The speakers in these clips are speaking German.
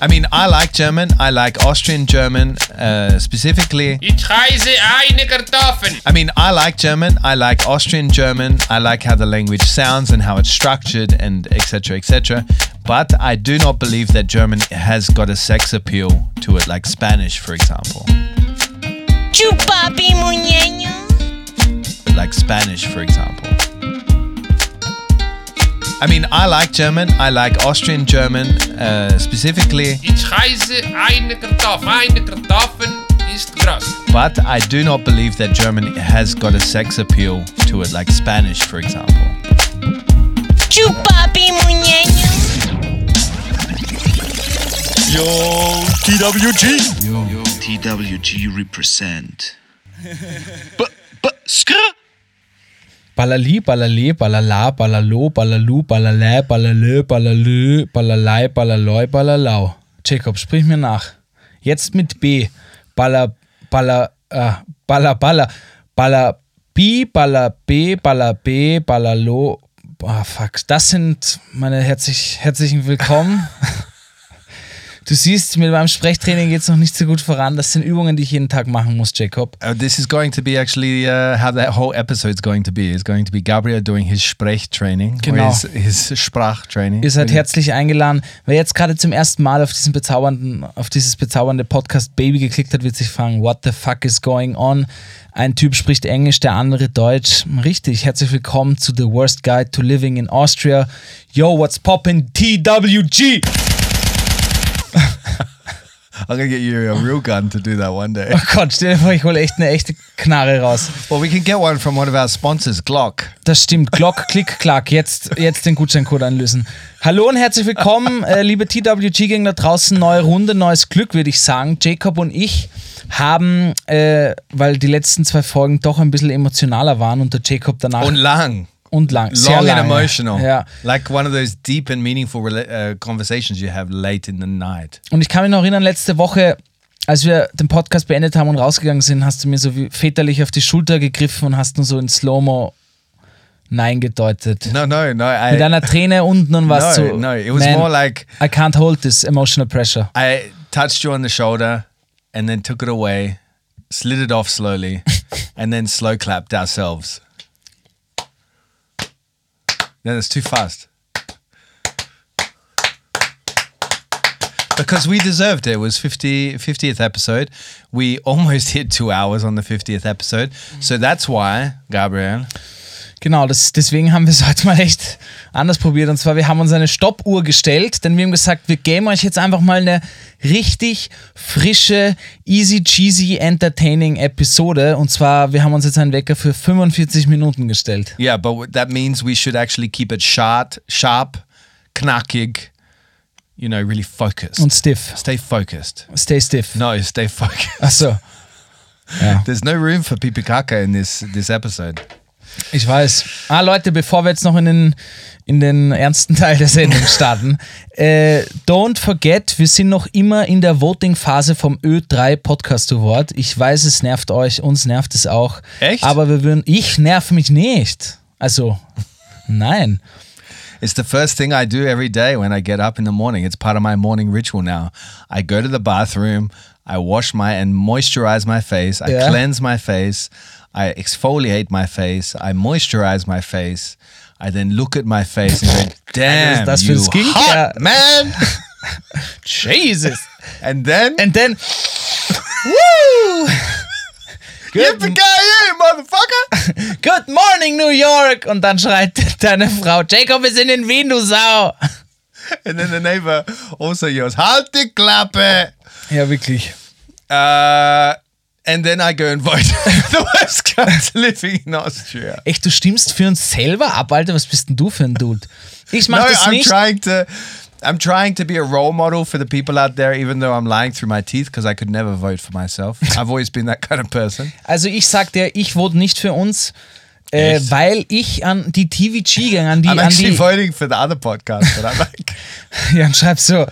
I mean, I like German. I like Austrian German uh, specifically. Ich reise eine Kartoffeln. I mean, I like German. I like Austrian German. I like how the language sounds and how it's structured and etc. etc. But I do not believe that German has got a sex appeal to it, like Spanish, for example. Chupapi muñeño. Like Spanish, for example. I mean, I like German. I like Austrian German uh, specifically. Ich reise eine Kartoffel. Eine Kartoffel ist groß. But I do not believe that German has got a sex appeal to it, like Spanish, for example. Chupapi muñeño. Yo, TWG. TWG represent. Ballali, Ballale, Ballala, Ballalo, Ballalu, Ballalä, Ballalö, Ballalö, Ballalei, Ballaloi, Ballalau. Jacob, sprich mir nach. Jetzt mit B. Balla, Balla, äh, Balla, Balla, Balla, Bi, Balla, B, Balla, B, Ballalo. Ah, fuck. Das sind meine herzlich, herzlichen Willkommen. Du siehst, mit meinem Sprechtraining geht es noch nicht so gut voran. Das sind Übungen, die ich jeden Tag machen muss, Jacob. Uh, this is going to be actually uh, how that whole episode is going to be. It's going to be Gabriel doing his Sprechtraining, Genau. his, his Sprachtraining. Ihr seid herzlich eingeladen. Wer jetzt gerade zum ersten Mal auf diesen bezaubernden, auf dieses bezaubernde Podcast Baby geklickt hat, wird sich fragen, what the fuck is going on? Ein Typ spricht Englisch, der andere Deutsch. Richtig, herzlich willkommen zu The Worst Guide to Living in Austria. Yo, what's poppin' TWG? I'm gonna get you a real gun to do that one day. Oh Gott, stell dir vor, ich hole echt eine echte Knarre raus. well, we can get one from one of our sponsors, Glock. Das stimmt. Glock, Klick, Klack. Jetzt, jetzt den Gutscheincode einlösen. Hallo und herzlich willkommen, äh, liebe TWG-Gänger da draußen. Neue Runde, neues Glück, würde ich sagen. Jacob und ich haben, äh, weil die letzten zwei Folgen doch ein bisschen emotionaler waren und der Jacob danach Und lang. Und lang, sehr Long and lange. emotional. Ja. Like one of those deep and meaningful uh, conversations you have late in the night. Und ich kann mich noch erinnern, letzte Woche, als wir den Podcast beendet haben und rausgegangen sind, hast du mir so wie väterlich auf die Schulter gegriffen und hast nur so in Slow-Mo Nein gedeutet. No, no, no. I, Mit einer Träne unten und was no, so. no. It was "Man, more like I can't hold this emotional pressure. I touched you on the shoulder and then took it away, slid it off slowly, and then slow clapped ourselves. No, that's too fast. Because we deserved it. It was 50, 50th episode. We almost hit two hours on the 50th episode. So that's why, Gabriel, Genau, das, deswegen haben wir es heute mal echt anders probiert. Und zwar, wir haben uns eine Stoppuhr gestellt, denn wir haben gesagt, wir geben euch jetzt einfach mal eine richtig frische, easy cheesy, entertaining Episode. Und zwar, wir haben uns jetzt einen Wecker für 45 Minuten gestellt. Yeah, but that means we should actually keep it sharp, sharp, knackig, you know, really focused. Und stiff. stay focused. Stay stiff. No, stay focused. Achso. Ja. There's no room for pipikaka in this this episode. Ich weiß. Ah, Leute, bevor wir jetzt noch in den, in den ernsten Teil der Sendung starten, äh, don't forget, wir sind noch immer in der Voting-Phase vom Ö3 Podcast Award. Ich weiß, es nervt euch, uns nervt es auch. Echt? Aber wir würden, ich nerv mich nicht. Also, nein. It's the first thing I do every day when I get up in the morning. It's part of my morning ritual now. I go to the bathroom, I wash my and moisturize my face, I Yeah. cleanse my face, I exfoliate my face, I moisturize my face. I then look at my face and go, "Damn, das you hot man!" Jesus. and then, And then, woo! Good, motherfucker! good morning, New York! Und dann schreit deine Frau, Jacob, sind in Wien, du Sau! And then the neighbor also yells, "Halt die Klappe!" Ja, wirklich. Uh, and then I go and vote the worst guys living in Austria. Echt, du stimmst für uns selber ab, Alter? Was bist denn du für ein Dude? Ich mach No, das I'm nicht. trying to. I'm trying to be a role model for the people out there, even though I'm lying through my teeth because I could never vote for myself. I've always been that kind of person. Also ich sag dir, ich vote nicht für uns, äh, weil ich an die TVG gehe, an die, I'm an die. voting for the other podcast, but I'm like, Ja, und schreib so.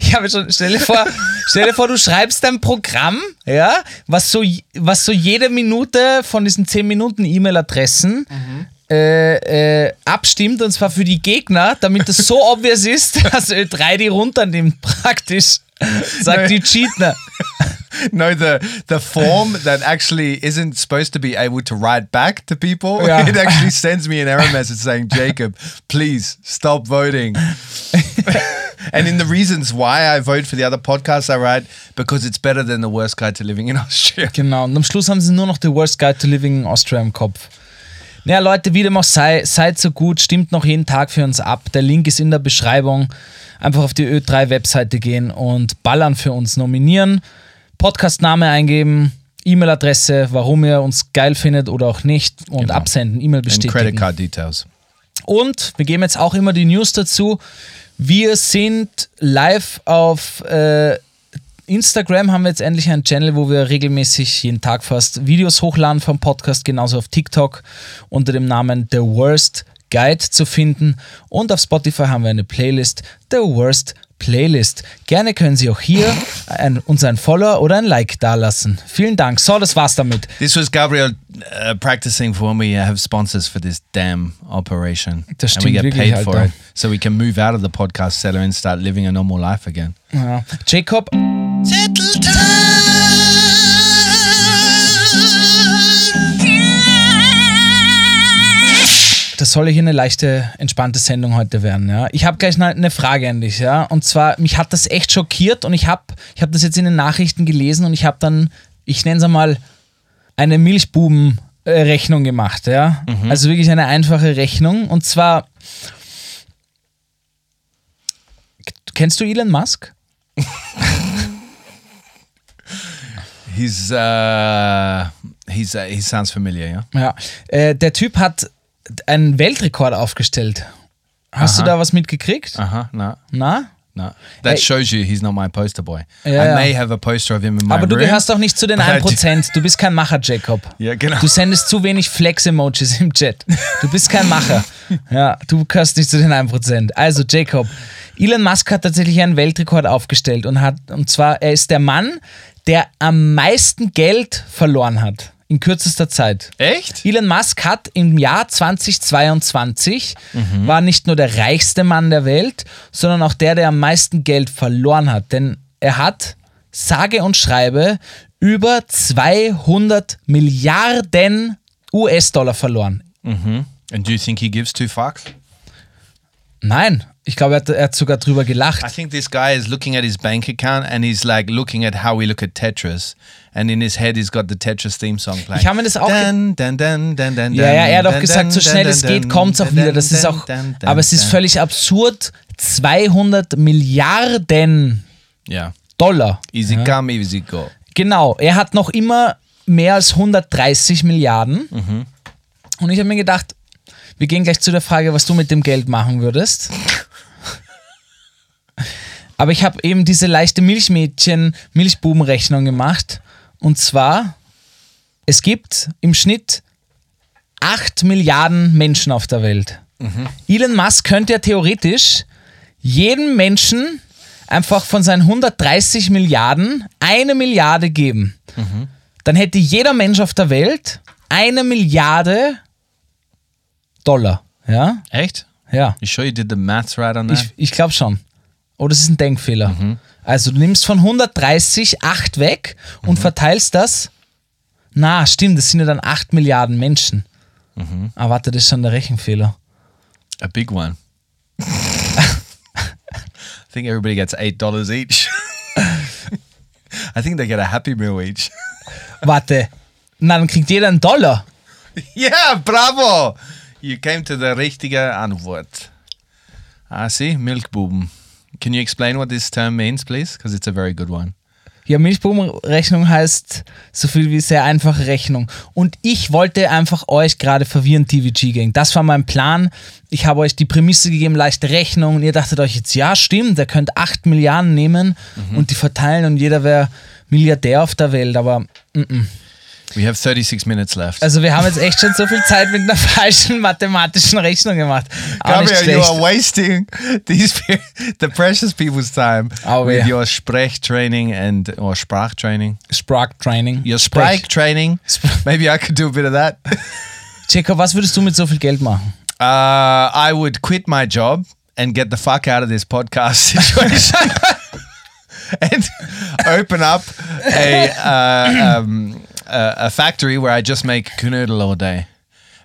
Ich habe schon, stell dir vor, stell dir vor, du schreibst ein Programm, ja, was so, was so jede Minute von diesen 10 Minuten E-Mail-Adressen Mhm. äh, äh, abstimmt und zwar für die Gegner, damit es so obvious ist, dass Ö3 die runternimmt praktisch. Sagt die Cheatner. No, the the form that actually isn't supposed to be able to write back to people. Yeah. It actually sends me an error message saying, "Jacob, please stop voting." and in the reasons why I vote for the other podcasts, I write because it's better than the worst guide to living in Austria. Genau, und am Schluss haben sie nur noch The Worst Guide to Living in Austria im Kopf. Naja, Leute, wie dem auch sei, seid so gut, stimmt noch jeden Tag für uns ab. Der Link ist in der Beschreibung. Einfach auf die Ö3-Webseite gehen und ballern für uns nominieren. Podcastname eingeben, E-Mail-Adresse, warum ihr uns geil findet oder auch nicht und Genau. absenden, E-Mail And credit bestätigen. card details. Und wir geben jetzt auch immer die News dazu. Wir sind live auf äh, Instagram, haben wir jetzt endlich einen Channel, wo wir regelmäßig jeden Tag fast Videos hochladen vom Podcast, genauso auf TikTok unter dem Namen The Worst Guide zu finden. Und auf Spotify haben wir eine Playlist, The Worst Playlist. Gerne können Sie auch hier ein, uns ein Follow oder ein Like dalassen. Vielen Dank. So, das war's damit. This was Gabriel uh, practicing for when we have sponsors for this damn operation. Das and we stimmt get wirklich, paid for Alter. it. So we can move out of the podcast seller and start living a normal life again. Ja. Jacob, das soll hier eine leichte, entspannte Sendung heute werden. Ja? Ich habe gleich eine- eine Frage an dich. Ja? Und zwar, mich hat das echt schockiert und ich habe ich hab das jetzt in den Nachrichten gelesen und ich habe dann, ich nenne es einmal, eine Milchbuben-Rechnung gemacht. Ja? Also wirklich eine einfache Rechnung. Und zwar, kennst du Elon Musk? He's uh, he's uh, he sounds familiar, yeah. Ja, äh, der Typ hat einen Weltrekord aufgestellt. Hast du da was mitgekriegt? Huh. No, Na? no. That Hey. shows you he's not my poster boy. Ja, I may have a poster of him in my Aber du room. gehörst auch nicht zu den but I 1%. Du bist kein Macher, Jacob. Ja, genau. Du sendest zu wenig Flex-Emojis im Chat. Du bist kein Macher. Ja, du gehörst nicht zu den 1%. Also, Jacob, Elon Musk hat tatsächlich einen Weltrekord aufgestellt und hat, und zwar, er ist der Mann, der am meisten Geld verloren hat. In kürzester Zeit. Echt? Elon Musk hat im Jahr 2022 war nicht nur der reichste Mann der Welt, sondern auch der, der am meisten Geld verloren hat. Denn er hat, sage und schreibe, über 200 Milliarden US-Dollar verloren. And do you think he gives two fucks? Nein, ich glaube, er hat, er hat sogar drüber gelacht. I think this guy is looking at his bank account and he's like looking at how we look at Tetris. And in his head, he's got the Tetris theme song playing. Ich habe mir das auch Dun, dun, dun, dun, dun, Ja, ja, er hat auch gesagt, so schnell es geht, kommt es auch wieder. Das ist auch, aber es ist völlig absurd. 200 Milliarden Yeah. Dollar. Easy come, easy go. Genau, er hat noch immer mehr als 130 Milliarden. Und ich habe mir gedacht, wir gehen gleich zu der Frage, was du mit dem Geld machen würdest. Aber ich habe eben diese leichte Milchmädchen, Milchbubenrechnung gemacht. Und zwar, es gibt im Schnitt 8 Milliarden Menschen auf der Welt. Elon Musk könnte ja theoretisch jedem Menschen einfach von seinen 130 Milliarden eine Milliarde geben. Dann hätte jeder Mensch auf der Welt eine Milliarde Dollar. Ja? Echt? Ja. You sure you did the maths right on that? Ich, ich glaube schon. Oh, das ist ein Denkfehler. Also du nimmst von 130 8 weg und verteilst das. Na, stimmt, das sind ja dann 8 Milliarden Menschen. Ah, warte, das ist schon der Rechenfehler. A big one. I think everybody gets eight dollars each. I think they get a happy meal each. Warte. Na, dann kriegt jeder einen Dollar. yeah, bravo! You came to the richtige Antwort. I see, Milchbuben. Can you explain what this term means, please? Because it's a very good one. Ja, Milchbubenrechnung heißt so viel wie sehr einfache Rechnung. Und ich wollte einfach euch gerade verwirren, TVG Gang. Das war mein Plan. Ich habe euch die Prämisse gegeben, leichte Rechnung. Und ihr dachtet euch jetzt, ja, stimmt, der könnte 8 Milliarden nehmen und die verteilen und jeder wäre Milliardär auf der Welt. Aber We have 36 minutes left. also wir haben jetzt echt schon so viel Zeit mit einer falschen mathematischen Rechnung gemacht. Gabriel, you are wasting these the precious people's time Oh, with yeah. your Sprechtraining and or Sprachtraining. Sprach Training. Your Sprach training. Maybe I could do a bit of that. Jacob, was würdest du mit so viel Geld machen? Uh, I would quit my job and get the fuck out of this podcast situation and open up a, uh, um, a, a factory where I just make knödel all day.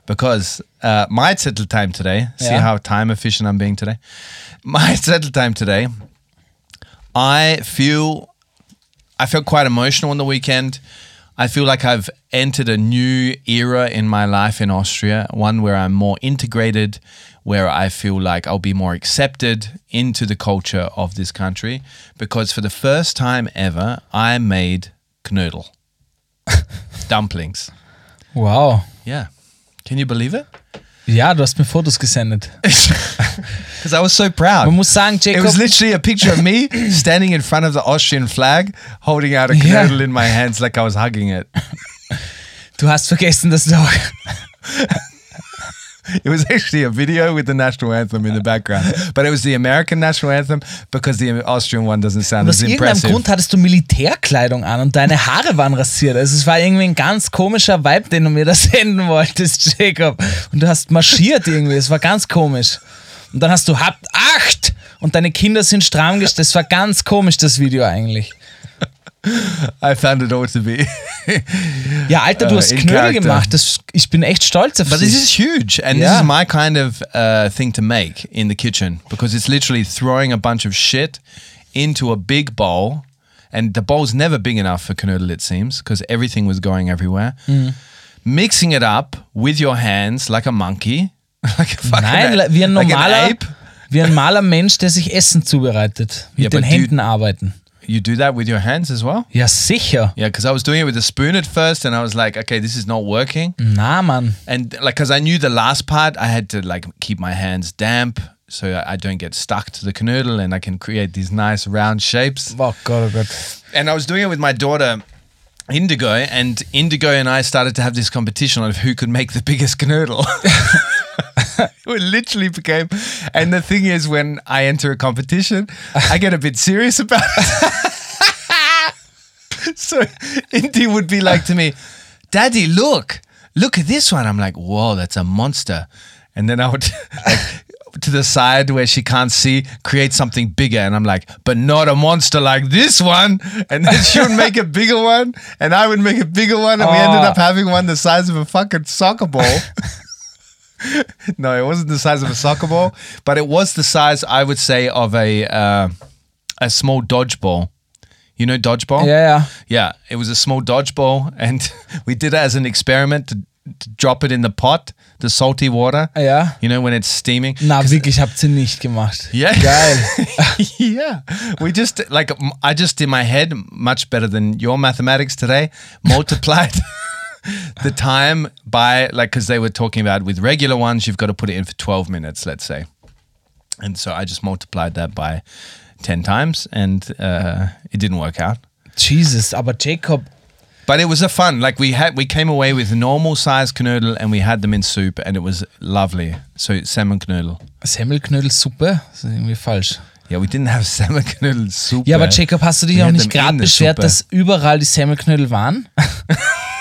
Because uh, my settle time today, see Yeah. how time efficient I'm being today? My settle time today, I feel I felt quite emotional on the weekend. I feel like I've entered a new era in my life in Austria, one where I'm more integrated, where I feel like I'll be more accepted into the culture of this country. Because for the first time ever, I made knödel, dumplings. Wow. Yeah. Can you believe it? Ja, du hast mir Fotos gesendet. Because I was so proud. Man muss sagen, It Jacob, was literally a picture of me standing in front of the Austrian flag, holding out a Yeah. knödel in my hands like I was hugging it. du hast vergessen, dass du auch. It was actually a video with the national anthem in the background, but it was the American national anthem because the Austrian one doesn't sound Aus as irgendeinem impressive. Grund hattest du Militärkleidung an und deine Haare waren rasiert. Also es war irgendwie ein ganz komischer Vibe, den du mir da senden wolltest, Jacob. Und du hast marschiert irgendwie. Es war ganz komisch. Und dann hast du habt acht und deine Kinder sind stramm gestellt. Das war ganz komisch, das Video eigentlich. I found it all to be. Ja, Alter, du Äh, hast in Knödel character. gemacht. Das, ich bin echt stolz auf But dich. this is huge, and Yeah. this is my kind of uh, thing to make in the kitchen because it's literally throwing a bunch of shit into a big bowl, and the bowl's never big enough for knödel, it seems, because everything was going everywhere. Mm. Mixing it up with your hands like a monkey, like a fucking Nein, a- wie ein like normaler, ape. wie ein normaler Mensch, der sich Essen zubereitet. Mit Ja, den but Händen arbeiten. You do that with your hands as well. Ja, sicher. Yeah, because I was doing it with a spoon at first, and I was like, okay, this is not working. Nah, man. And like, because I knew the last part, I had to like keep my hands damp so I don't get stuck to the knödel, and I can create these nice round shapes. Oh Gott, oh Gott. And I was doing it with my daughter. Indigo and Indigo and I started to have this competition of who could make the biggest knödel. it literally became, and the thing is, when I enter a competition, I get a bit serious about it. so Indy would be like to me, Daddy, look, look at this one. I'm like, whoa, that's a monster. And then I would like to the side where she can't see, create something bigger. And I'm like, but not a monster like this one. And then she would make a bigger one, and I would make a bigger one, and we ended Oh. up having one the size of a fucking soccer ball. no, it wasn't the size of a soccer ball, but it was the size, I would say, of a uh, a small dodgeball. You know dodgeball? Ja. Yeah, it was a small dodgeball, and we did it as an experiment to, to drop it in the pot, the salty water. Ja. You know when it's steaming. Na, wirklich, habt ihr nicht gemacht. Yeah. Geil. yeah. We just like I just in my head much better than your mathematics today multiplied the time by like cuz they were talking about with regular ones you've got to put it in for 12 minutes let's say. And so I just multiplied that by 10 times and uh, it didn't work out. Jesus, aber Jacob, But it was a fun. Like we had, we came away with normal size knödel, and we had them in soup, and it was lovely. So salmon knödel. Semmelknödelsuppe? Das ist irgendwie falsch. Yeah, we didn't have salmon knödel soup. Ja, aber Jacob, hast du dich We auch nicht gerade beschwert, dass überall die Semmelknödel waren?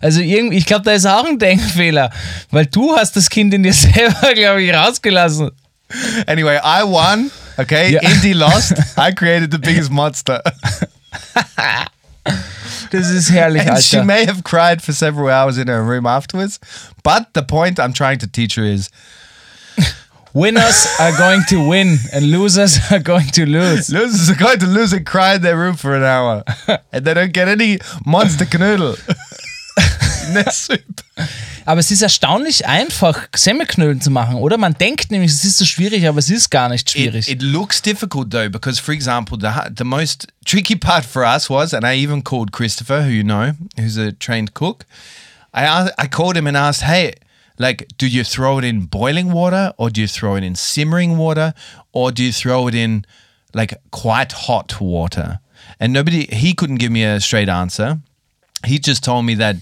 also irgendwie, ich glaube, da ist auch ein Denkfehler, weil du hast das Kind in dir selber, glaube ich, rausgelassen. Anyway, I won. Okay, Yeah. Indy lost. I created the biggest monster, Das ist herrlich, and she Alter. may have cried for several hours in her room afterwards. But the point I'm trying to teach her is Winners are going to win and losers are going to lose. losers are going to lose and cry in their room for an hour, and they don't get any monster knödel Aber es ist erstaunlich einfach, Semmelknödel zu machen, oder? Man denkt nämlich, es ist so schwierig, aber es ist gar nicht schwierig. It, it looks difficult though, because for example, the the most tricky part for us was, and I even called Christopher, who you know, who's a trained cook. I I called him and asked, hey, like, do you throw it in boiling water, or do you throw it in simmering water, or do you throw it in like quite hot water? And nobody, he couldn't give me a straight answer. He just told me that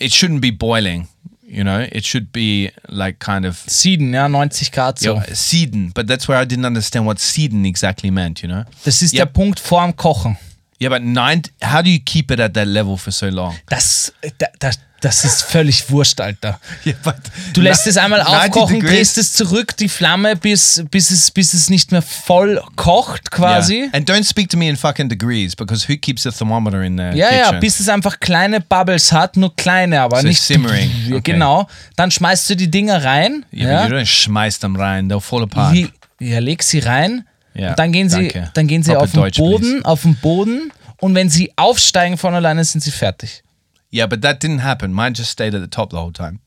it shouldn't be boiling. You know, it should be like kind of Sieden, ja, 90 Grad so. yeah, Sieden, but that's where I didn't understand what Sieden exactly meant, you know? Das ist Ja. der Punkt vorm Kochen. Yeah, but nine. How do you keep it at that level for so long? Das, da- da- das ist völlig wurscht, Alter. Yeah, but Du lässt es einmal 90 aufkochen, drehst es zurück, die Flamme, bis, bis, es, bis es nicht mehr voll kocht quasi. Yeah. And don't speak to me in fucking degrees because who keeps a thermometer in the Ja, ja, kitchen? bis es einfach kleine Bubbles hat, nur kleine, aber So nicht simmering, Ja, okay. Genau. Dann schmeißt du die Dinger rein. yeah, ja, but you don't schmeiß them rein; they'll fall apart. Ja, leg sie rein. Ja, und dann gehen sie, danke. dann gehen sie auf den Deutsch, Boden, auf den Boden. Und wenn sie aufsteigen von alleine, sind sie fertig. yeah, but that didn't happen. Mine just stayed at the top the whole time.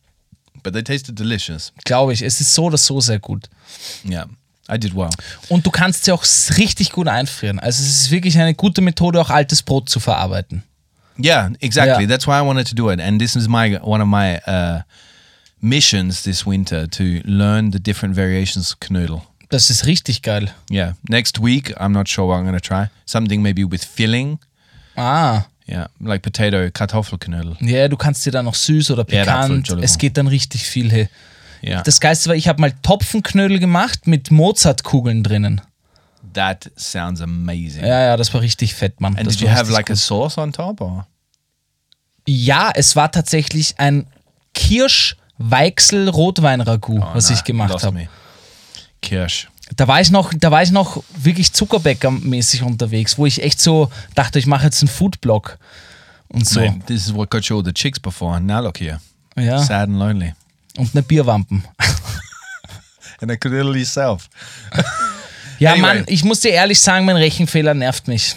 But they tasted delicious. Glaube ich. Es ist so oder so sehr gut. Yeah, I did well. Und du kannst sie auch richtig gut einfrieren. Also es ist wirklich eine gute Methode, auch altes Brot zu verarbeiten. Yeah, exactly. Yeah. That's why I wanted to do it. And this is my one of my uh, missions this winter to learn the different variations of Knödel. Das ist richtig geil. Yeah. Next week, I'm not sure what I'm going to try. Something maybe with filling. Ah, Yeah, like potato Kartoffelknödel. ja, du kannst dir dann noch süß oder pikant. Es geht dann richtig viel. Hey. Yeah, Das Geilste war, ich habe mal Topfenknödel gemacht mit Mozartkugeln drinnen. that sounds amazing. Ja, ja, das war richtig fett, Mann. And das did you have like a gut. sauce on top or? Ja, es war tatsächlich ein Kirsch-Weichsel-Rotwein-Ragout, was ich gemacht Oh, habe. Kirsch. Da war ich noch, da war ich noch wirklich Zuckerbäcker-mäßig unterwegs, wo ich echt so dachte, ich mache jetzt einen Foodblog und so. Mate, this is what got you all the chicks before. Now look here. Ja. Sad and lonely. Und eine Bierwampen. And a knödel yourself. Ja, Anyway. Mann, ich muss dir ehrlich sagen, mein Rechenfehler nervt mich.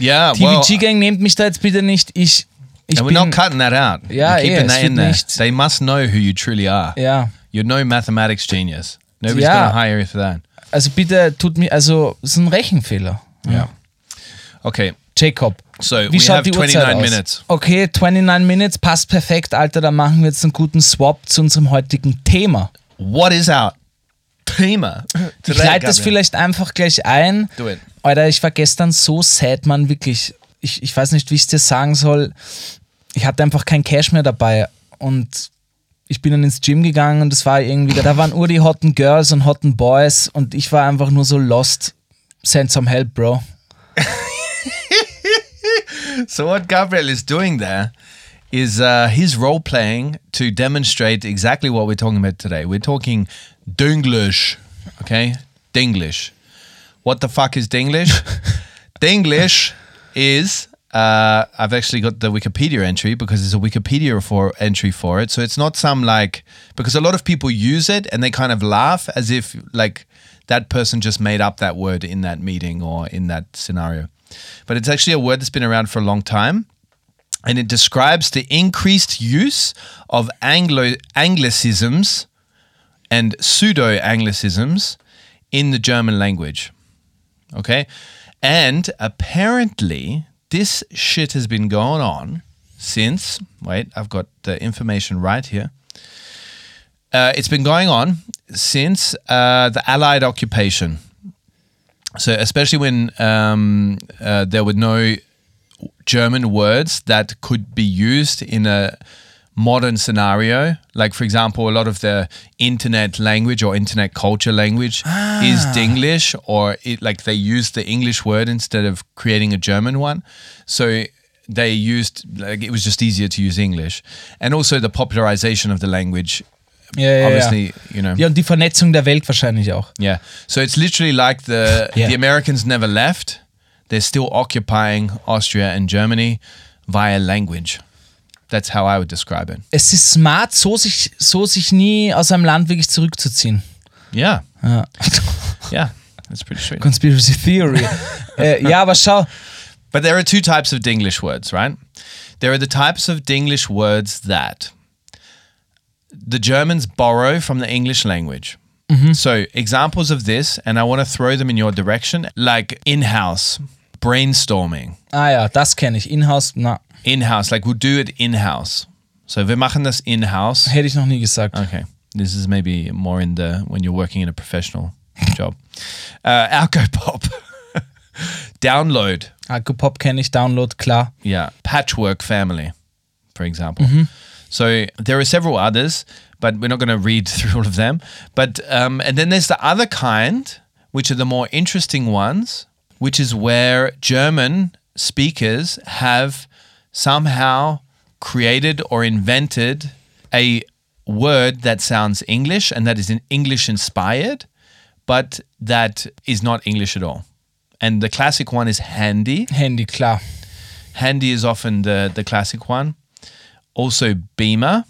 Yeah, well, TVG-Gang nehmt mich da jetzt bitte nicht. Ich, ich and we're bin, not cutting that out. Ja, We're keeping eh, that in there. nicht- They must know who you truly are. Ja, You're no mathematics genius. Nobody's Ja. to hire you for that. also bitte tut mir, also es ist ein Rechenfehler. Yeah. Okay. Jacob, So wie we schaut have die Uhrzeit 29 aus? minutes. Okay, 29 Minutes passt perfekt, Alter. Dann machen wir jetzt einen guten Swap zu unserem heutigen Thema. What is our Thema? Ich leite das vielleicht einfach gleich ein. Do it. Alter, ich war gestern so sad, Mann, wirklich. Ich, ich weiß nicht, wie ich es dir sagen soll. Ich hatte einfach kein Cash mehr dabei und ich bin dann ins Gym gegangen und es war irgendwie, da waren nur die hotten Girls und hotten Boys und ich war einfach nur so lost. Send some help, Bro. So what Gabriel is doing there is uh, he's role playing to demonstrate exactly what we're talking about today. We're talking Dinglish, okay? Dinglish. What the fuck is Dinglish? Dinglish is uh, I've actually got the Wikipedia entry because there's a Wikipedia for entry for it. So it's not some like because a lot of people use it and they kind of laugh as if like that person just made up that word in that meeting or in that scenario. But it's actually a word that's been around for a long time and it describes the increased use of Anglo Anglicisms and pseudo Anglicisms in the German language. Okay. And apparently, this shit has been going on since, wait, I've got the information right here. Uh, it's been going on since uh, the Allied occupation. So, especially when um, uh, there were no German words that could be used in a modern scenario. Like, for example, a lot of the internet language or internet culture language is ah. Dinglish, or it, like they use the English word instead of creating a German one. So they used, like, it was just easier to use English. And also the popularization of the language, ja, obviously, ja. you know. ja, und die Vernetzung der Welt wahrscheinlich auch. Yeah. So it's literally like the Yeah. the Americans never left. They're still occupying Austria and Germany via language. That's how I would describe it. Es ist smart, so sich, so sich nie aus einem Land wirklich zurückzuziehen. Yeah. Ja. Yeah. That's pretty sweet. Conspiracy Theory. äh, ja, aber schau, But there are two types of Dinglish words, right? There are the types of Dinglish words that the Germans borrow from the English language. So, examples of this, and I want to throw them in your direction, like in house, brainstorming. ah ja, das kenne ich. Inhouse, na, in-house, like we'll do it in-house. So wir machen das in-house. hätte ich noch nie gesagt. Okay. This is maybe more in the when you're working in a professional job. Uh, Alcopop. Download. Akupop kenne ich, Download, klar. Yeah. Patchwork family, for example. So there are several others, but we're not going to read through all of them. But um, and then there's the other kind, which are the more interesting ones, which is where German speakers have somehow created or invented a word that sounds English and that is in English inspired, but that is not English at all. And the classic one is handy. Handy, klar. Handy is often the, the classic one. Also Beamer.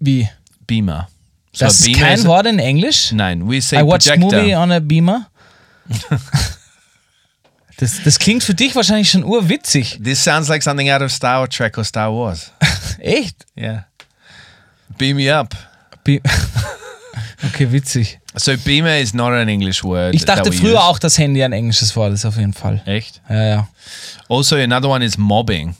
Wie? Beamer. So Das ist Beamer kein is- Wort in Englisch? Nein, we say I watched projector. movie on a beamer. das, das klingt für dich wahrscheinlich schon urwitzig. This sounds like something out of Star Trek or Star Wars. Echt? Yeah. Beam me up. Be okay, witzig. So Beamer is not an English word. Ich dachte früher use. auch, dass Handy ein englisches Wort ist, auf jeden Fall. Echt? Ja, ja. Also another one is mobbing.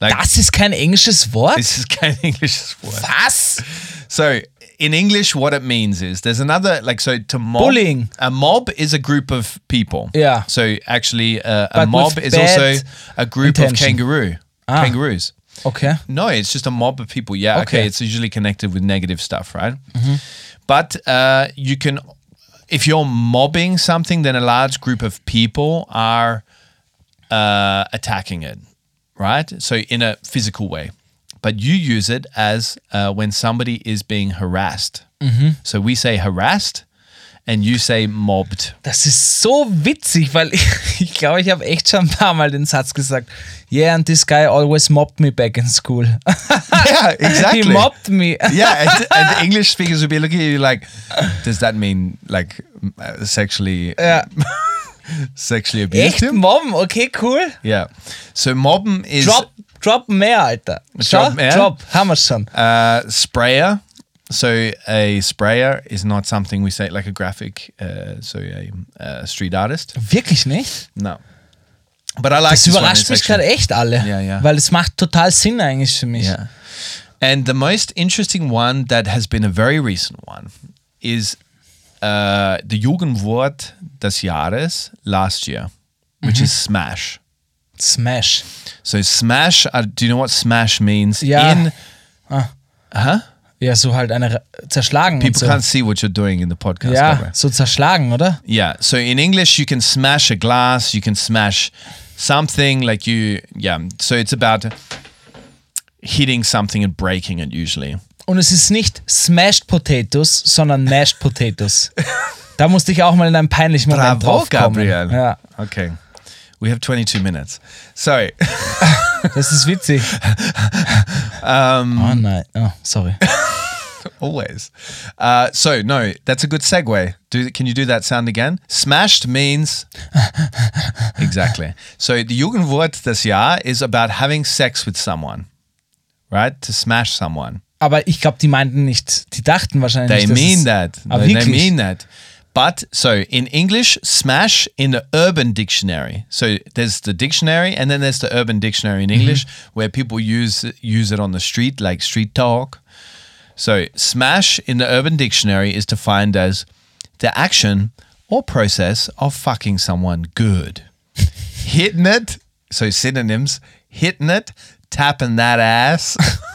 Like Das ist kein englisches Wort? this is kind of English word. Was? So in English, what it means is there's another like so to mob. Bullying. A mob is a group of people. Yeah. So actually, uh, But a mob with is bad also a group of intention. kangaroo. Ah. Kangaroos. Okay. No, it's just a mob of people. Yeah, okay. Okay. It's usually connected with negative stuff, right? But uh, you can, if you're mobbing something, then a large group of people are uh, attacking it, right? So in a physical way. But you use it as uh, when somebody is being harassed. So we say harassed, and you say mobbed. Das ist so witzig, weil ich, ich glaube, ich habe echt schon ein paar Mal den Satz gesagt. Yeah, and this guy always mobbed me back in school. Yeah, exactly. He mobbed me. yeah, and, and English speakers would be looking at you like, does that mean like uh, sexually Ja. sexually abused Echt him? mobben? Okay, cool. Yeah. So mobben is Drop, drop mehr, Alter. Schau, Drop mehr? Drop, haben wir schon. uh, sprayer. So a sprayer is not something we say like a graphic, uh, so a, uh street artist. Wirklich nicht? No. But I like Das überrascht mich gerade echt alle. Ja, ja. Weil es macht total Sinn eigentlich für mich. Yeah. And the most interesting one that has been a very recent one is uh, the Jugendwort des Jahres last year, which is smash. Smash. So smash, uh, do you know what smash means? Ja. In Ja, so halt eine zerschlagen. people so. can't see what you're doing in the podcast. ja, Gabriel. so zerschlagen, oder? Yeah. So in English, you can smash a glass, you can smash something like you, yeah. So it's about hitting something and breaking it usually. Und es ist nicht Smashed Potatoes, sondern Mashed Potatoes. da musste ich auch mal in einem peinlichen Moment Bravo, drauf kommen. Gabriel. Ja, Okay. We have 22 minutes. Sorry. das ist witzig. oh nein, oh, sorry. Always. Uh, so, no, that's a good segue. Do, can you do that sound again? Smashed means. exactly. So, the Jugendwort des Jahr is about having sex with someone, right? To smash someone. Aber ich glaube, die meinten nicht, die dachten wahrscheinlich They dass mean that. They, they mean that. But so in English, smash in the urban dictionary. So there's the dictionary, and then there's the urban dictionary in mm-hmm. English, where people use use it on the street, like street talk. So smash in the urban dictionary is defined as the action or process of fucking someone good, hitting it. So synonyms: hitting it, tapping that ass.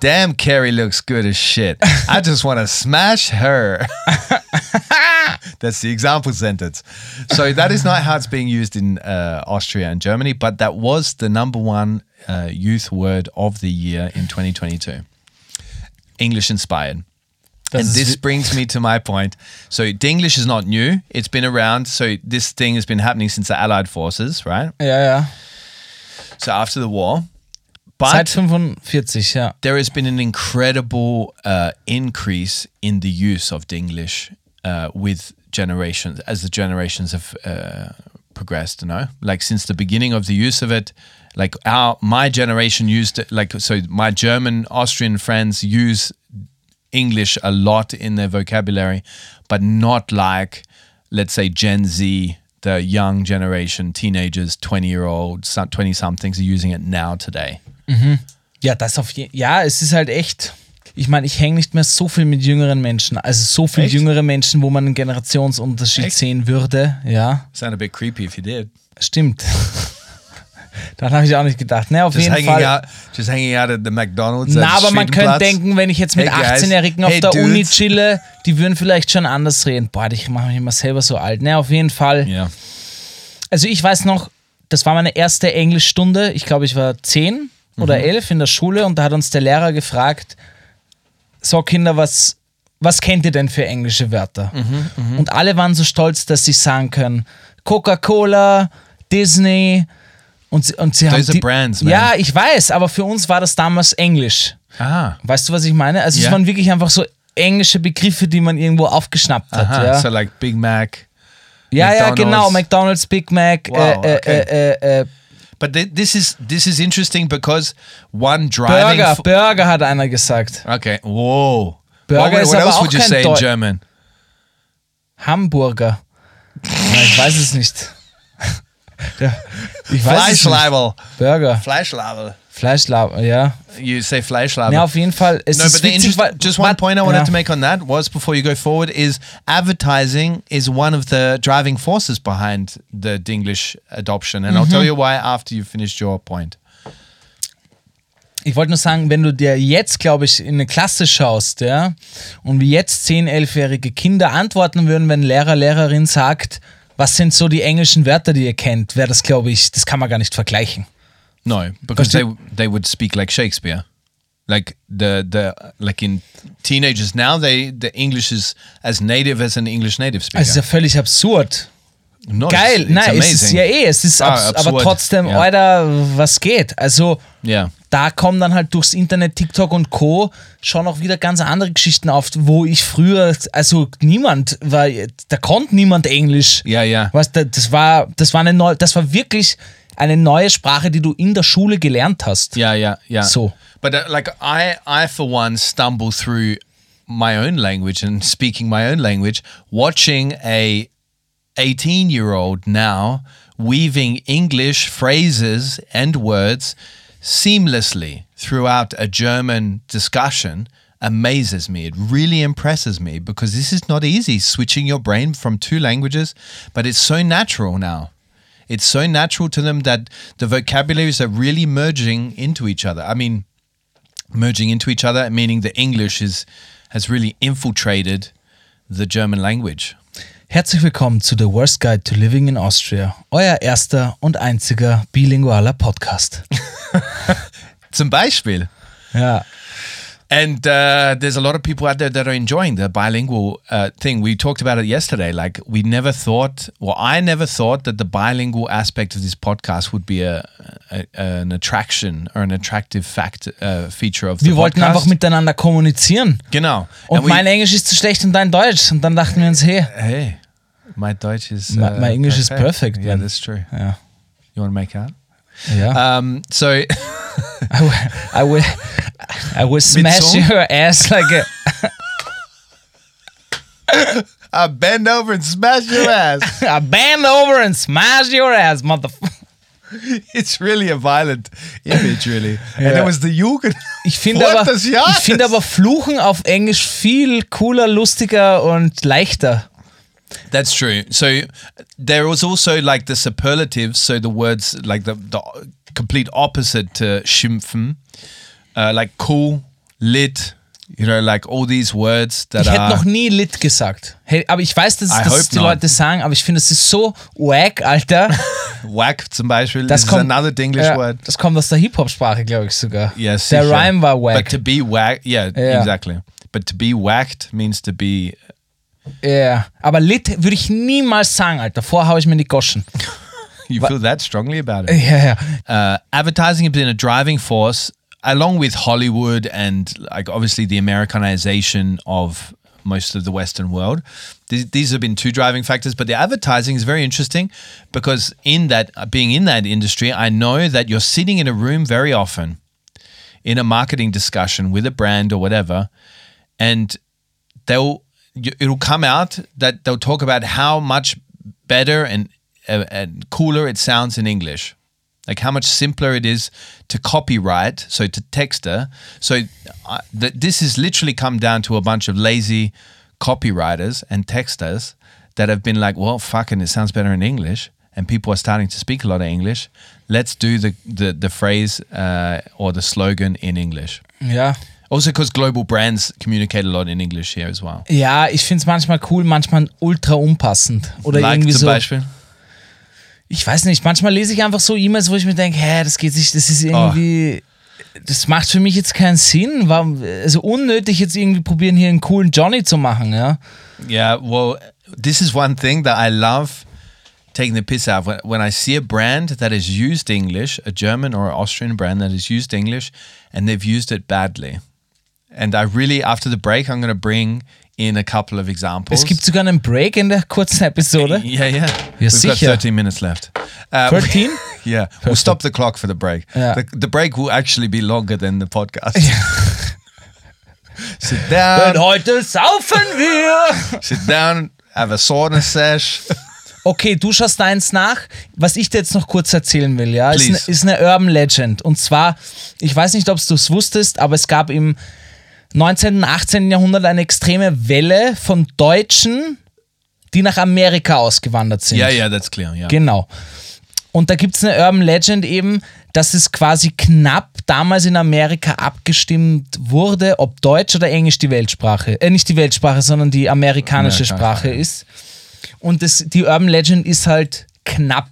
Damn, Carrie looks good as shit. I just want to smash her. That's the example sentence. So that is not how it's being used in uh, Austria and Germany, but that was the number one uh, youth word of the year in 2022. English inspired. And this brings me to my point. So the English is not new; it's been around. So this thing has been happening since the Allied forces, right? Yeah, ja. So after the war, Seit 45, ja. there has been an incredible uh, increase in the use of Dinglish uh, with generations as the generations have uh, progressed. You know, like since the beginning of the use of it, like our my generation used it. Like so, my German Austrian friends use English a lot in their vocabulary, but not like let's say Gen Z. The young generation, teenagers, 20 year olds, 20 somethings are using it now today. Ja, das auf je Ja, es ist halt echt. Ich meine, ich hänge nicht mehr so viel mit jüngeren Menschen. Also so viel Echt? jüngere Menschen, wo man einen Generationsunterschied Echt? sehen würde. Ja, Sound a bit creepy if you did. stimmt. Daran habe ich auch nicht gedacht. Ne, auf Just jeden Fall. out, just hanging out at the McDonald's. Na, aber man könnte denken, wenn ich jetzt mit Hey, guys. 18-Jährigen auf Hey, der Uni dudes. chille, die würden vielleicht schon anders reden. Boah, ich mache mich immer selber so alt. Ne, auf jeden Fall. Yeah. Also ich weiß noch, das war meine erste Englischstunde. Ich glaube, ich war zehn oder elf in der Schule und da hat uns der Lehrer gefragt: So, Kinder, was, was kennt ihr denn für englische Wörter? Und alle waren so stolz, dass sie sagen können: Coca-Cola, Disney. Und sie, und sie haben. Those are die, brands, man. Ja, ich weiß, aber für uns war das damals Englisch. Ah. Weißt du, was ich meine? Also, Ja. es waren wirklich einfach so englische Begriffe, die man irgendwo aufgeschnappt hat. Aha. Ja, So like Big Mac. ja, ja, McDonald's. genau. McDonald's, Big Mac, Wow, äh, okay. äh, äh, äh, But th- this is this is interesting because one driving. Burger, Burger hat einer gesagt. okay. Whoa. Burger what what aber else would you say in German? Hamburger. Ich weiß es nicht. Ja, ich weiß. Fleischlabel. Burger. Fleischlabel. Fleischlab, ja. You say Fleischlabel. Ja, auf jeden Fall. Es No, but the witzig, interest, weil, just one point I wanted ja. to make on that was before you go forward is advertising is one of the driving forces behind the Dinglish adoption, and I'll Mm-hmm. tell you why after you finished your point. Ich wollte nur sagen, wenn du dir jetzt, glaube ich, in eine Klasse schaust, ja, und wie jetzt 10-, 11-jährige Kinder antworten würden, wenn Lehrer, Lehrerin sagt, was sind so die englischen Wörter, die ihr kennt, wäre das, glaube ich, das kann man gar nicht vergleichen. No, because they they would speak like Shakespeare, like the the like in teenagers now they the English is as native as an English native speaker. Es ist ja völlig absurd. No, Geil, it's, it's nein, es ist amazing. ja eh, es ist Ah, abs aber absurd, trotzdem, ja. Alter, was geht? Also, Yeah. da kommen dann halt durchs Internet, TikTok und Co. schon auch wieder ganz andere Geschichten auf, wo ich früher, also niemand war, da konnte niemand Englisch. Ja, ja. Was, da- das war, das war eine neue, das war wirklich eine neue Sprache, die du in der Schule gelernt hast. Yeah, yeah, yeah. So. but uh, like I, I for one stumble through my own language and speaking my own language, watching a 18 year old now weaving English phrases and words seamlessly throughout a German discussion amazes me. It really impresses me because this is not easy switching your brain from two languages, but it's so natural now. It's so natural to them that the vocabularies are really merging into each other. I mean, merging into each other, meaning the English is has really infiltrated the German language. Herzlich willkommen zu The Worst Guide to Living in Austria, euer erster und einziger bilingualer Podcast. Zum Beispiel. Ja. And uh, there's a lot of people out there that are enjoying the bilingual uh, thing. We talked about it yesterday. Like we never thought, well, I never thought that the bilingual aspect of this podcast would be a, a an attraction or an attractive fact uh, feature of the Wir wollten podcast. einfach miteinander kommunizieren. genau. Und And we- mein Englisch ist zu schlecht und dein Deutsch. Und dann dachten wir uns, hey, hey, my Deutsch is My- uh, my English is perfect, Yeah, man. that's true. Yeah. You want to make out? Yeah. Um, so I I will, I would smash your ass like a. I bend over and smash your ass. I bend over and smash your ass, motherfucker. it's really a violent image, really. And it was the Jugend. Ich finde aber, ich finde aber Fluchen auf Englisch viel cooler, lustiger und leichter. That's true. So there was also like the superlatives, so the words like the, the complete opposite to schimpfen, uh, like cool, lit, you know, like all these words that Ich hätte noch nie lit gesagt. Hey, aber ich weiß, dass, I dass die not. Leute sagen, aber ich finde, es ist so wack, Alter. Whack zum Beispiel. Das kommt, another Dinglish ja, word. das kommt aus der Hip-Hop-Sprache, glaube ich sogar. Yes. der Rhyme war wack. But to be whacked, yeah, Yeah. exactly. But to be whacked means to be. Ja, aber lit würde ich niemals sagen, Alter. Vorher hau ich mir die Goschen. You feel that strongly about it. Ja, ja. uh, advertising has been a driving force along with Hollywood and like obviously the Americanization of most of the Western world. These, these have been two driving factors, but the advertising is very interesting because in that being in that industry, I know that you're sitting in a room very often in a marketing discussion with a brand or whatever, and they'll it'll come out that they'll talk about how much better and uh, and cooler it sounds in English, like how much simpler it is to copyright, so to texter. So uh, th- this has literally come down to a bunch of lazy copywriters and texters that have been like, well, fucking, it sounds better in English. And people are starting to speak a lot of English. Let's do the the, the phrase uh, or the slogan in English. Yeah. Also, because global brands communicate a lot in English here as well. Ja, ich finde es manchmal cool, manchmal ultra unpassend. Oder like irgendwie zum so. Beispiel. Ich weiß nicht, manchmal lese ich einfach so E-Mails, wo ich mir denke, hä, das geht sich, das ist irgendwie, das macht für mich jetzt keinen Sinn. Warum, also unnötig jetzt irgendwie probieren, hier einen coolen Johnny zu machen, ja. Yeah, well, this is one thing that I love taking the piss out. When, when I see a brand that has used English, a German or Austrian brand that has used English, and they've used it badly. And I really, after the break, I'm going to bring in a couple of examples. Es gibt sogar einen Break in der kurzen Episode. Yeah, yeah. Ja, We've got sicher. 13 minutes left. Uh, 13? yeah. We'll stop the clock for the break. Yeah. The, the break will actually be longer than the podcast. Sit down, heute saufen wir! sit down, have a sauna sesh. Okay, du schaust eins nach. Was ich dir jetzt noch kurz erzählen will, ja, ist eine, Please. ist eine Urban Legend. Und zwar, ich weiß nicht, ob du es wusstest, aber es gab im 19. und 18. Jahrhundert eine extreme Welle von Deutschen, die nach Amerika ausgewandert sind. Yeah, yeah, that's clear. Yeah. Genau. Und da gibt es eine Urban Legend eben, dass es quasi knapp damals in Amerika abgestimmt wurde, ob Deutsch oder Englisch die Weltsprache, äh, nicht die Weltsprache, sondern die amerikanische Amerikanische, Sprache ja. ist. Und das, die Urban Legend ist halt knapp,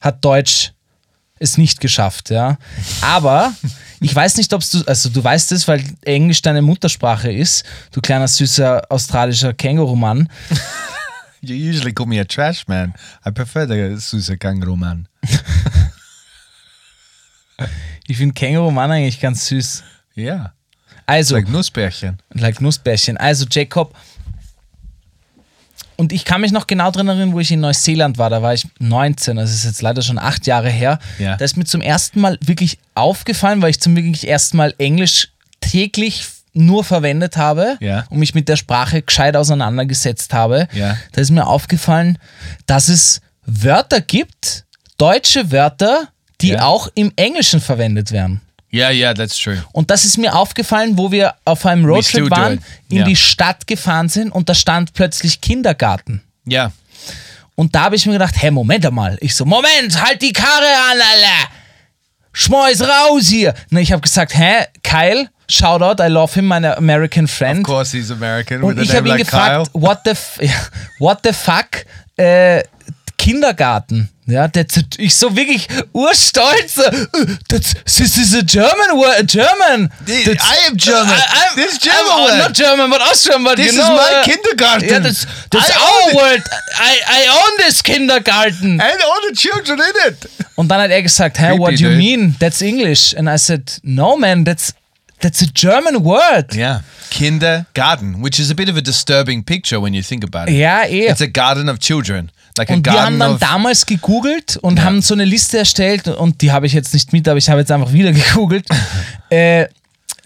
hat Deutsch es nicht geschafft, ja. Aber ich weiß nicht, ob du, also du weißt es, weil Englisch deine Muttersprache ist, du kleiner süßer australischer Känguru-Mann. You usually call me a trash man. I prefer the Kangaroo man. Ich finde Känguru-Mann eigentlich ganz süß. Yeah. Also, Like Nussbärchen. Like Nussbärchen. Also Jacob. Und ich kann mich noch genau drin erinnern, wo ich in Neuseeland war. Da war ich 19, das ist jetzt leider schon acht Jahre her. Ja. Da ist mir zum ersten Mal wirklich aufgefallen, weil ich zum wirklich ersten Mal Englisch täglich nur verwendet habe Ja. und mich mit der Sprache gescheit auseinandergesetzt habe. Ja. Da ist mir aufgefallen, dass es Wörter gibt, deutsche Wörter, die auch im Englischen verwendet werden. Yeah, yeah, that's true. Und das ist mir aufgefallen, wo wir auf einem Roadtrip waren, in Ja. die Stadt gefahren sind und da stand plötzlich Kindergarten. Yeah. Und da habe ich mir gedacht, hey, Moment einmal. Ich so, Moment, halt die Karre an, Alter. Schmeiß raus hier. Na, ich habe gesagt, hä, Kyle, Shoutout, I love him, meine American friend. Of course, he's American Und ich habe ihn like gefragt, Kyle. what the, ja, what the fuck, äh, Kindergarten. Ja, that's a, ich so wirklich urstolz. uh, That's, this is a German word, a German. That's- I am German. I, I'm, This is German I'm, word. not German, but Austrian, but This you is know. my uh, kindergarten. Yeah, that's, that's I our word. I, I own this kindergarten. And all the children in it. Und dann hat er gesagt, hey, Creepy, what do you dude. mean? That's English. And I said, no, man, that's that's a German word. Yeah. Kindergarten, which is a bit of a disturbing picture when you think about it. Ja, eh. It's a garden of children. Like Und wir haben dann damals gegoogelt und haben so eine Liste erstellt und die habe ich jetzt nicht mit, aber ich habe jetzt einfach wieder gegoogelt äh,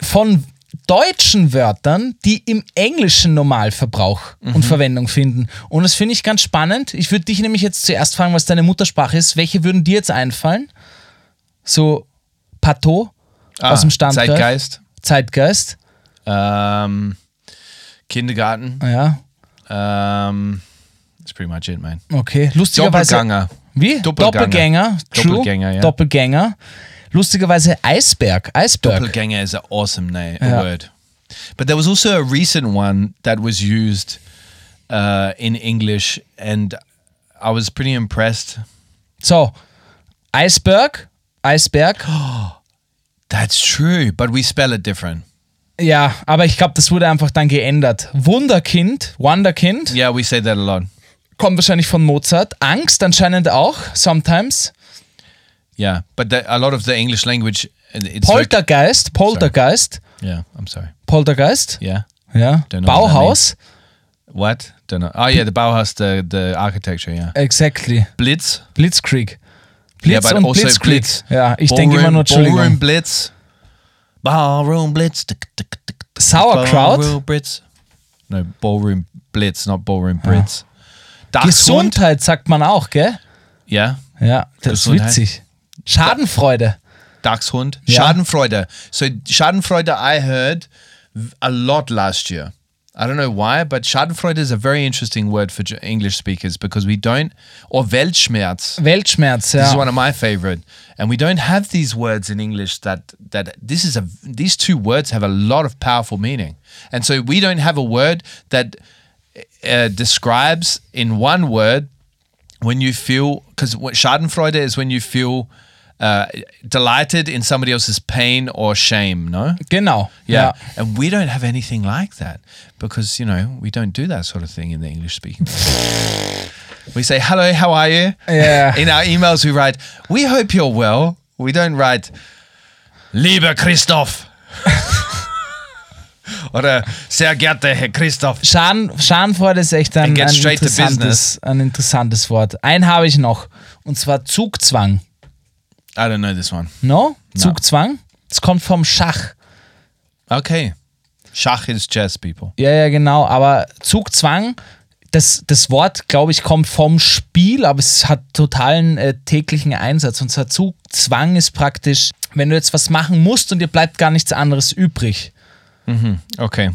von deutschen Wörtern, die im englischen Normalverbrauch Mhm. und Verwendung finden. Und das finde ich ganz spannend. Ich würde dich nämlich jetzt zuerst fragen, was deine Muttersprache ist. Welche würden dir jetzt einfallen? So Pato Ah, aus dem Standard. Zeitgeist. Zeitgeist. Um, kindergarten. Ja, that's pretty much it, man. okay. Lustigerweise. Doppelganger. Wie? Doppelganger. Doppelgänger. True. Doppelgänger, ja. Doppelgänger. Lustigerweise Eisberg. Eisberg. Doppelganger is an awesome name, Yeah. word. But there was also a recent one that was used uh, in English, and I was pretty impressed. So, Eisberg. Eisberg. That's true, but we spell it different. Ja, aber ich glaube, das wurde einfach dann geändert. Wunderkind, Wonderkind, Yeah, we say that a lot. Kommt wahrscheinlich von Mozart. Angst anscheinend auch, sometimes. Yeah, but the, a lot of the English language, it's Poltergeist, Poltergeist, yeah, I'm sorry. Poltergeist. Yeah, that Bauhaus. what? Don't know. Oh yeah, the Bauhaus, the the architecture. Yeah, Exactly. Blitz. Blitzkrieg. Blitz yeah, but und also Blitzkrieg. Blitz. Ja, ich denke immer nur, Entschuldigung. Ballroom Blitz. Ballroom Blitz. Sauerkraut? Ballroom Blitz. No, Ballroom Blitz, not Ballroom Blitz. Dachshund. Gesundheit sagt man auch, gell? Yeah. Ja, das ist Gesundheit. witzig. Schadenfreude. Dachshund. Ja. Schadenfreude. So Schadenfreude I heard a lot last year. I don't know why, but Schadenfreude is a very interesting word for English speakers because we don't, or Weltschmerz. Weltschmerz, This is ja. one of my favorite, and we don't have these words in English. That that this is a these two words have a lot of powerful meaning, and so we don't have a word that uh, describes in one word when you feel because Schadenfreude is when you feel uh, delighted in somebody else's pain or shame. No. Genau. Yeah. And we don't have anything like that because, you know, we don't do that sort of thing in the English speaking. we say, hello, how are you? Yeah. In our emails, we write, we hope you're well. We don't write, lieber Christoph. Oder sehr geehrter Herr Christoph. Schaden, Schadenfreude ist echt ein, ein, interessantes, ein interessantes Wort. Einen habe ich noch. Und zwar Zugzwang. I don't know this one. No? Zugzwang? Es kommt vom Schach. Okay. Schach is chess, people. Ja, ja, genau. Aber Zugzwang, das, das Wort, glaube ich, kommt vom Spiel, aber es hat totalen äh, täglichen Einsatz. Und zwar Zugzwang ist praktisch, wenn du jetzt was machen musst und dir bleibt gar nichts anderes übrig. Okay.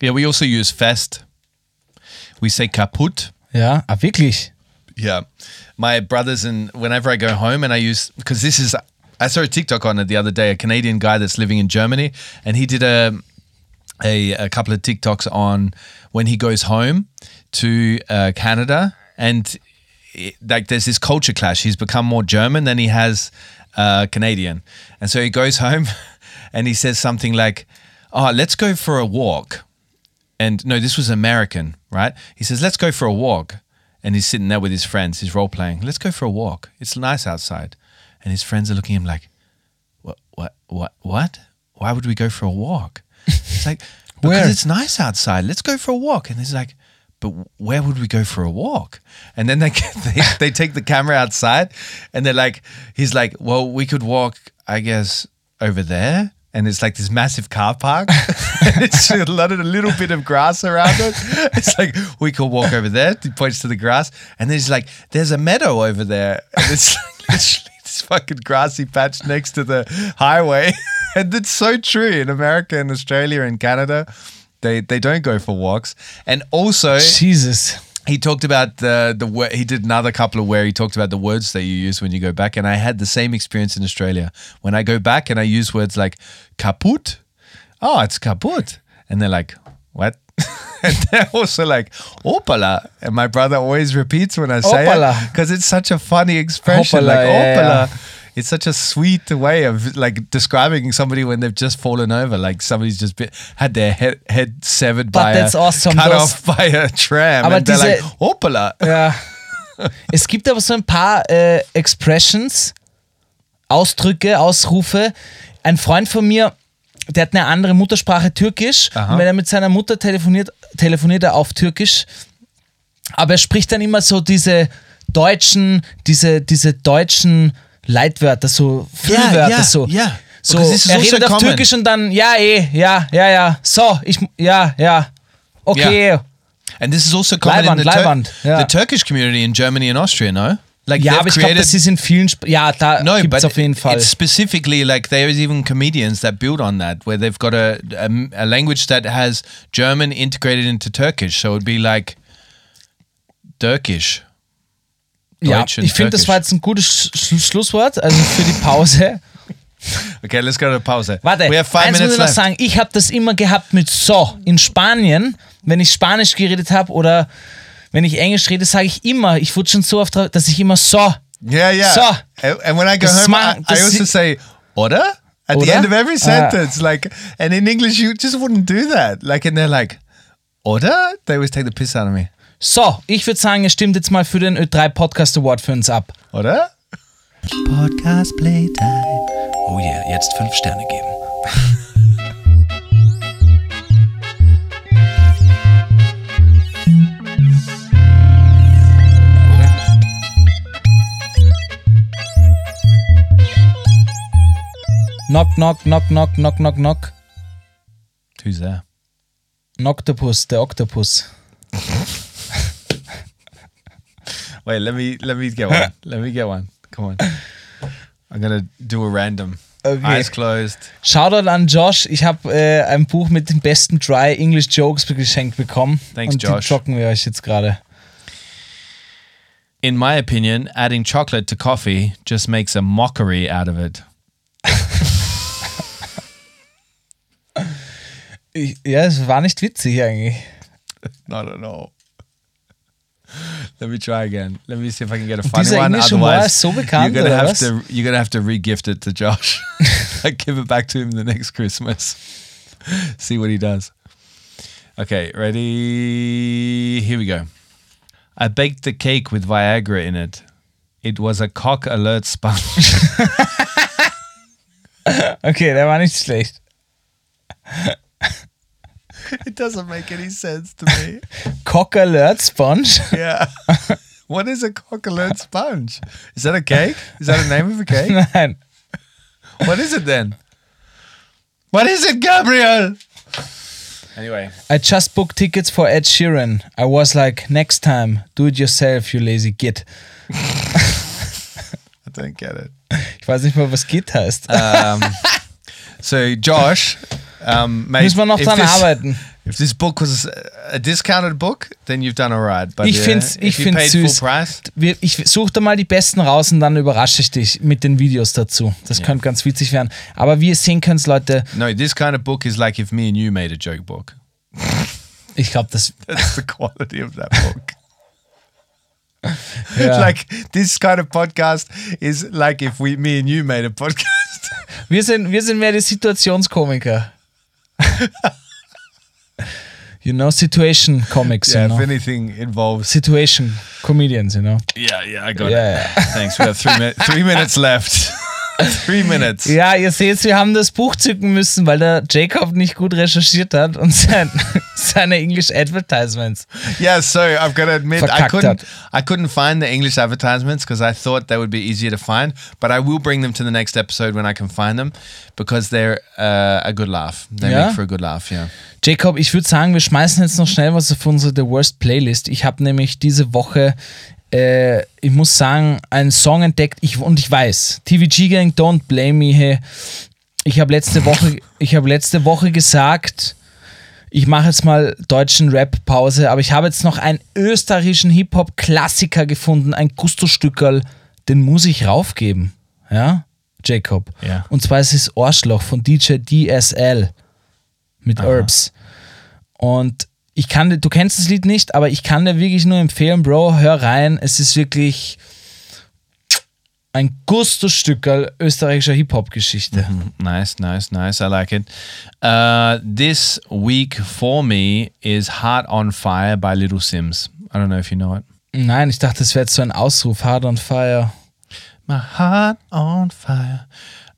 Yeah, we also use fest. We say kaputt. Ja, ah, wirklich. Yeah. My brothers and whenever I go home and I use because this is I saw a TikTok on it the other day, a Canadian guy that's living in Germany, and he did a a, a couple of TikToks on when he goes home to uh, Canada and it, like there's this culture clash. He's become more German than he has uh, Canadian, and so he goes home and he says something like, "Oh, let's go for a walk." and no, this was American, right? He says, "Let's go for a walk," and he's sitting there with his friends. He's role playing. Let's go for a walk. It's nice outside, and his friends are looking at him like, "What? What? What? What? Why would we go for a walk?" It's like because Where? it's nice outside. Let's go for a walk, and he's like. But where would we go for a walk? And then they, they they take the camera outside, and they're like, he's like, well, we could walk, I guess, over there, and it's like this massive car park. it's a lot of a little bit of grass around it. It's like we could walk over there. He points to the grass, and then he's like, "There's a meadow over there," and it's like literally this fucking grassy patch next to the highway. and it's so true in America and Australia and Canada. They they don't go for walks, and also Jesus. He talked about the the he did another couple of where he talked about the words that you use when you go back and i had the same experience in australia. When i go back and i use words like kaput oh it's kaput. And they're like what? And they're also like opala. And my brother always repeats when i say Opala. it because it's such a funny expression Opala, like yeah, opala yeah. It's such a sweet way of like describing somebody when they've just fallen over, like somebody's just been, had their head, head severed But by that's a, awesome, cut off by a tram, Aber and they're like, diese- "Opala." Ja. es gibt aber so ein paar äh, Expressions, Ausdrücke, Ausrufe. Ein Freund von mir, der hat eine andere Muttersprache Türkisch. Aha. Und wenn er mit seiner Mutter telefoniert, telefoniert er auf Türkisch. Aber er spricht dann immer so diese deutschen, diese, diese deutschen Leitwörter, so Füllwörter, ja, so. ja. So, Because this is er redet auf. Türkisch und dann, ja, eh, ja, ja, ja, so, ich, ja, ja, okay. And this is also common Leiband, in the, Tur- Leiband, ja. the Turkish community in Germany and Austria, no? Like Ja, ich glaube, created- ist in vielen, Sp ja, da no, auf jeden Fall. it's specifically like there's even comedians that build on that, where they've got a, a a language that has German integrated into Turkish, so it'd be like Turkish. Ja, Deutsch und ich finde, das war jetzt ein gutes Sch Sch Schlusswort, also für die Pause. Okay, let's go to pause. Warte, we have five eins muss minutes ich noch left. sagen, ich habe das immer gehabt mit so. In Spanien, wenn ich Spanisch geredet habe oder wenn ich Englisch rede, sage ich immer, ich wurde schon so oft, drauf, dass ich immer so. Yeah, yeah. So. And, when I go Das home, I, I das also si- say "oder" at the Oder? end of every Ah. sentence. Like, and in English, you just wouldn't do that. Like, and they're like, "oder." They always take the piss out of me. So, ich würde sagen, ihr stimmt jetzt mal für den Ö3 Podcast Award für uns ab. Oder? Podcast Playtime. Oh yeah, jetzt fünf Sterne geben. Knock, knock, knock, knock, knock, knock, knock. Who's there? Octopus, der Oktopus. Wait, let me let me get one. let me get one. Come on. I'm gonna do a random. Okay. Eyes closed. Shoutout an Josh. Ich habe äh, ein Buch mit den besten Dry English Jokes geschenkt bekommen. Thanks, und Josh. Die zocken wir euch jetzt gerade. In my opinion, adding chocolate to coffee just makes a mockery out of it. Ich- Ja, es war nicht witzig eigentlich. Not at all. Let me try again. Let me see if I can get a funny dieser one. englische Humor Otherwise, so you're gonna have was? to you're gonna have to re-gift it to Josh. like give it back to him the next Christmas. see what he does. Okay, ready? Here we go. I baked the cake with Viagra in it. It was a cock alert sponge. Okay, der war nicht schlecht. It doesn't make any sense to me. Cock Alert Sponge. Yeah. what is a cock alert sponge? Is that a cake? Is that the name of a cake? Nein. What is it then? What is it, Gabriel? Anyway, I just booked tickets for Ed Sheeran. I was like, next time, do it yourself, you lazy git. I don't get it. Ich weiß nicht mal, was Git heißt. Um, so, Josh, um, mate, Müssen wir noch if dran this, arbeiten. if this book was a discounted book, then you've done all right. But Ich find's- if ich you find's süß. Wir, ich suche da mal die besten raus und dann überrasche ich dich mit den Videos dazu. Das könnte ganz witzig werden. Aber wie ihr sehen könnt, Leute, no, this kind of book is like if me and you made a joke book. ich glaube, das. That's the quality of that book. Ja. Like this kind of podcast is like if we, me and you made a podcast. wir, sind, wir sind mehr die Situationskomiker. You know, situation comics, yeah, you know. if anything involves. Situation comedians, you know. Yeah, yeah, I got Yeah, it. Thanks. We have three, mi three minutes left. three minutes. Ja, ihr seht, wir haben das Buch zücken müssen, weil der Jacob nicht gut recherchiert hat und sein, seine English Advertisements. Yeah, so I've got to admit I couldn't. I couldn't find the English advertisements because I thought they would be easier to find, but I will bring them to the next episode when I can find them because they're uh, a good laugh. They Yeah? make for a good laugh, yeah. Jacob, ich würde sagen, wir schmeißen jetzt noch schnell was auf unsere The Worst Playlist. Ich habe nämlich diese Woche, äh, ich muss sagen, einen Song entdeckt. Ich, und ich weiß, TVG Gang, don't blame me. Hey. Ich habe letzte Woche, ich habe letzte Woche gesagt, ich mache jetzt mal deutschen Rap-Pause, aber ich habe jetzt noch einen österreichischen Hip-Hop-Klassiker gefunden, ein Gusto-Stückerl, den muss ich raufgeben. Ja, Jacob. Ja. Und zwar ist es Arschloch von DJ DSL mit Herbs. Und ich kann du kennst das Lied nicht, aber ich kann dir wirklich nur empfehlen, Bro, hör rein. Es ist wirklich ein Gusto-Stückerl österreichischer Hip-Hop-Geschichte. Nice, nice, nice. I like it. Uh, this week for me is Heart on Fire by Little Sims. I don't know if you know it. Nein, ich dachte, das wäre jetzt so ein Ausruf, Hard on Fire. My heart on fire.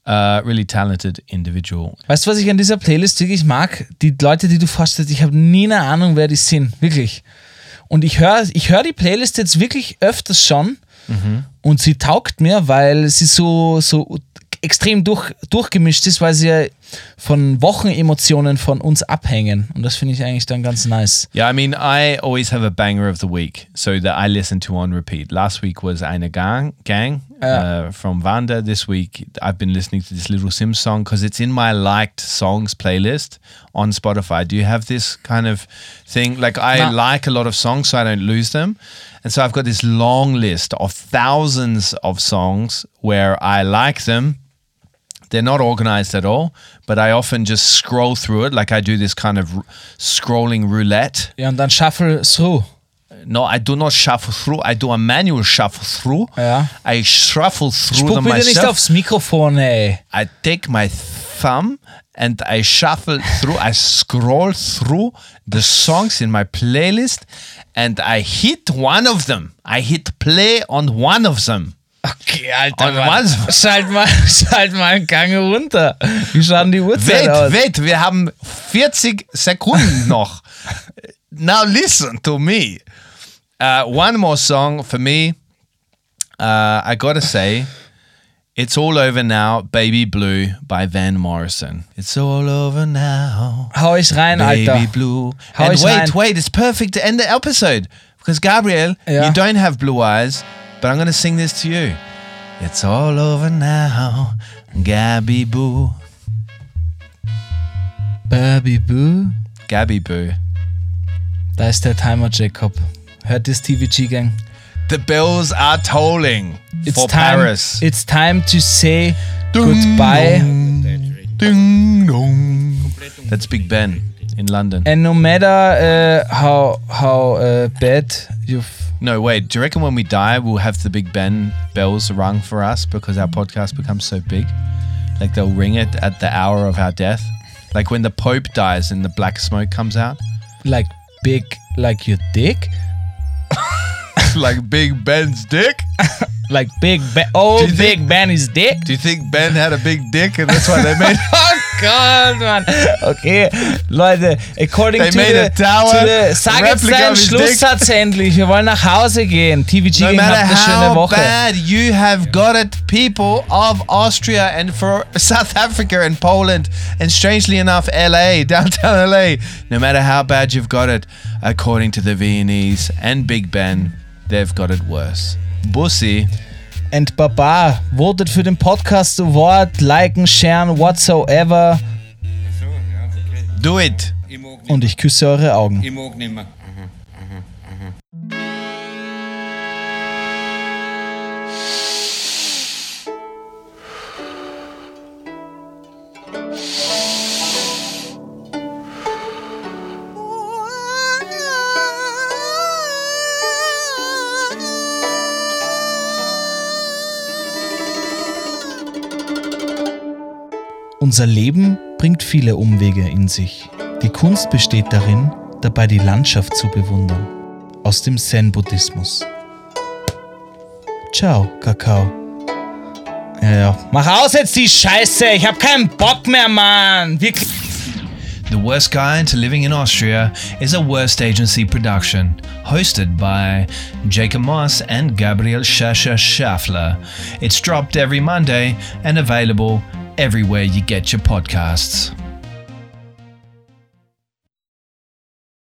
Uh, really talented individual. Weißt du, was ich an dieser Playlist wirklich mag? Die Leute, die du vorstellst, ich habe nie eine Ahnung, wer die sind. Wirklich. Und ich höre ich hör die Playlist jetzt wirklich öfters schon. Und sie taugt mir, weil sie so, so extrem durch, durchgemischt ist, weil sie ja von Wochenemotionen von uns abhängen. Und das finde ich eigentlich dann ganz nice. Yeah, I mean, I always have a banger of the week, so that I listen to on repeat. Last week was Eine Gang, gang uh, from Vanda. This week, I've been listening to this Little Sims song because it's in my liked songs playlist on Spotify. Do you have this kind of thing? Like, I No. like a lot of songs, so I don't lose them. And so I've got this long list of thousands of songs where I like them. They're not organized at all, but I often just scroll through it. Like I do this kind of r- scrolling roulette. Ja, und dann Shuffle Through. No, I do not shuffle through. I do a manual shuffle through. Ja. I shuffle through Spuck bitte nicht aufs Mikrofon, ey. I take my thumb and I shuffle through. I scroll through the songs in my playlist, and I hit one of them. I hit play on one of them. Okay, Alter, Mann. Schalt mal, schalt mal einen Gang runter. Wie schaut denn die Uhrzeit Wait, aus? wait, wir haben 40 Sekunden noch. Now listen to me. Uh, one more song for me. Uh, I gotta say, It's All Over Now, Baby Blue by Van Morrison. It's all over now. Hau ich rein, Baby Alter. blue. Hau and ich wait, rein. wait, it's perfect to end the episode. Because Gabriel, Ja. you don't have blue eyes, but I'm going to sing this to you. It's all over now, Gabby Boo. Baby Boo. Gabby Boo. Da ist der Timer, Jacob. Hört this TVG-Gang. The bells are tolling It's for time, Paris. It's time to say goodbye. Ding dong. That's Big Ben in London. And no matter uh, how how uh, bad you've No, wait. Do you reckon when we die, we'll have the Big Ben bells rung for us because our podcast becomes so big? Like they'll ring it at the hour of our death? Like when the Pope dies and the black smoke comes out? Like big, like your dick? like Big Ben's dick? Like Big Ben. Oh, think- Big Ben is dick? Do you think Ben had a big dick and that's why they made Oh God, Mann. Okay, Leute, according They to made the, a tower, to the sag jetzt replica deinen of his Schlusssatz endlich. Wir wollen nach Hause gehen. TVG No matter habt eine schöne how Woche. bad you have got it, people of Austria and for South Africa and Poland and strangely enough LA, downtown LA, no matter how bad you've got it, according to the Viennese and Big Ben, they've got it worse. Bussi. And Baba, votet für den Podcast Award, liken, sharen, whatsoever. Do it. Und ich küsse eure Augen. Ich mag nicht mehr. Unser Leben bringt viele Umwege in sich. Die Kunst besteht darin, dabei die Landschaft zu bewundern. Aus dem Zen-Buddhismus. Ciao, Kakao. Ja, ja. Mach aus jetzt die Scheiße! Ich hab keinen Bock mehr, Mann! Wirklich. The Worst Guide to Living in Austria is a Worst Agency production, hosted by Jacob Moss and Gabriel Shasha Schaffler. It's dropped every Monday and available everywhere you get your podcasts.